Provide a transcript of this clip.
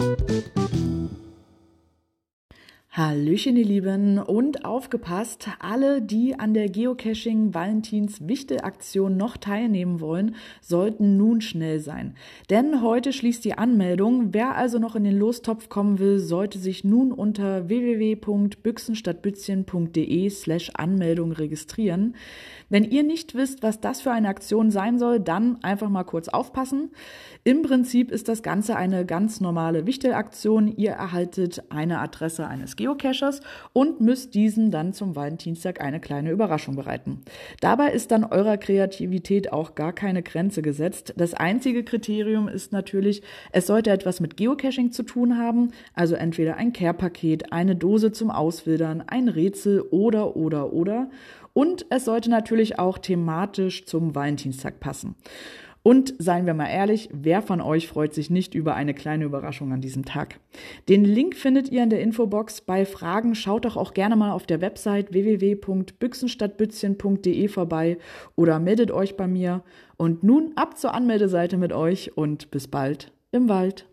thank you Hallöchen, ihr Lieben, und aufgepasst, alle, die an der Geocaching Valentins Wichtelaktion noch teilnehmen wollen, sollten nun schnell sein. Denn heute schließt die Anmeldung. Wer also noch in den Lostopf kommen will, sollte sich nun unter www.büchsenstadtbützchen.de slash Anmeldung registrieren. Wenn ihr nicht wisst, was das für eine Aktion sein soll, dann einfach mal kurz aufpassen. Im Prinzip ist das Ganze eine ganz normale Wichtelaktion. Ihr erhaltet eine Adresse eines Geocachers und müsst diesem dann zum Valentinstag eine kleine Überraschung bereiten. Dabei ist dann eurer Kreativität auch gar keine Grenze gesetzt. Das einzige Kriterium ist natürlich, es sollte etwas mit Geocaching zu tun haben, also entweder ein Care-Paket, eine Dose zum Auswildern, ein Rätsel oder oder oder. Und es sollte natürlich auch thematisch zum Valentinstag passen. Und seien wir mal ehrlich, wer von euch freut sich nicht über eine kleine Überraschung an diesem Tag? Den Link findet ihr in der Infobox. Bei Fragen schaut doch auch gerne mal auf der Website www.büchsenstadtbützchen.de vorbei oder meldet euch bei mir. Und nun ab zur Anmeldeseite mit euch und bis bald im Wald.